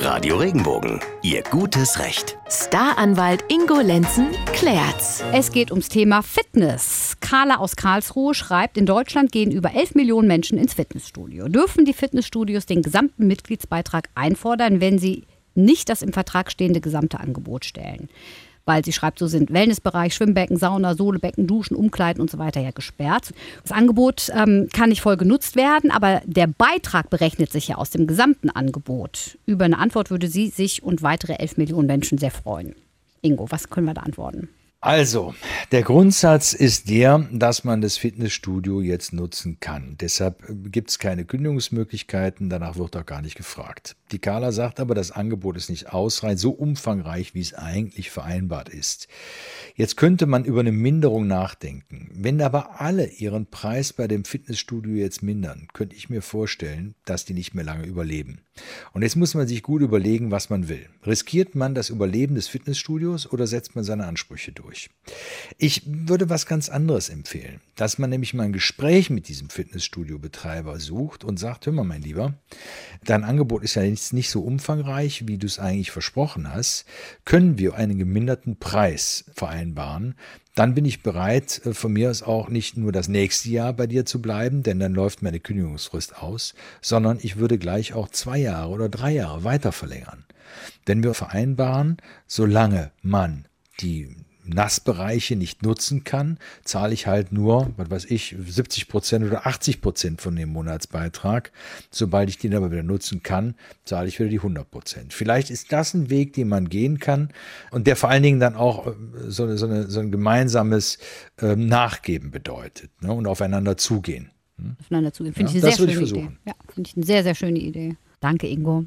Radio Regenbogen, Ihr gutes Recht. Staranwalt Ingo Lenzen klärt's. Es geht ums Thema Fitness. Carla aus Karlsruhe schreibt, in Deutschland gehen über 11 Millionen Menschen ins Fitnessstudio. Dürfen die Fitnessstudios den gesamten Mitgliedsbeitrag einfordern, wenn sie nicht das im Vertrag stehende gesamte Angebot stellen? Weil sie schreibt, so sind Wellnessbereich, Schwimmbecken, Sauna, Sohlebecken, Duschen, Umkleiden und so weiter ja gesperrt. Das Angebot ähm, kann nicht voll genutzt werden, aber der Beitrag berechnet sich ja aus dem gesamten Angebot. Über eine Antwort würde sie sich und weitere 11 Millionen Menschen sehr freuen. Ingo, was können wir da antworten? Also, der Grundsatz ist der, dass man das Fitnessstudio jetzt nutzen kann. Deshalb äh, gibt es keine Kündigungsmöglichkeiten, danach wird auch gar nicht gefragt. Die Carla sagt aber, das Angebot ist nicht ausreichend, so umfangreich, wie es eigentlich vereinbart ist. Jetzt könnte man über eine Minderung nachdenken. Wenn aber alle ihren Preis bei dem Fitnessstudio jetzt mindern, könnte ich mir vorstellen, dass die nicht mehr lange überleben. Und jetzt muss man sich gut überlegen, was man will. Riskiert man das Überleben des Fitnessstudios oder setzt man seine Ansprüche durch? Ich würde was ganz anderes empfehlen, dass man nämlich mal ein Gespräch mit diesem Fitnessstudio-Betreiber sucht und sagt, hör mal, mein Lieber, dein Angebot ist ja nicht, nicht so umfangreich, wie du es eigentlich versprochen hast. Können wir einen geminderten Preis vereinbaren? dann bin ich bereit, äh, von mir aus auch nicht nur das nächste Jahr bei dir zu bleiben, denn dann läuft meine Kündigungsfrist aus, sondern ich würde gleich auch zwei Jahre oder drei Jahre weiter verlängern. Wenn wir vereinbaren, solange man die Nassbereiche nicht nutzen kann, zahle ich halt nur, was weiß ich, 70 Prozent oder 80 Prozent von dem Monatsbeitrag. Sobald ich den aber wieder nutzen kann, zahle ich wieder die 100 Prozent. Vielleicht ist das ein Weg, den man gehen kann und der vor allen Dingen dann auch äh, so, so, eine, so ein gemeinsames äh, Nachgeben bedeutet ne, und aufeinander zugehen. Hm? Aufeinander zugehen. Finde ja, ich eine sehr schöne Idee. Ja, finde ich eine sehr, sehr schöne Idee. Danke, Ingo.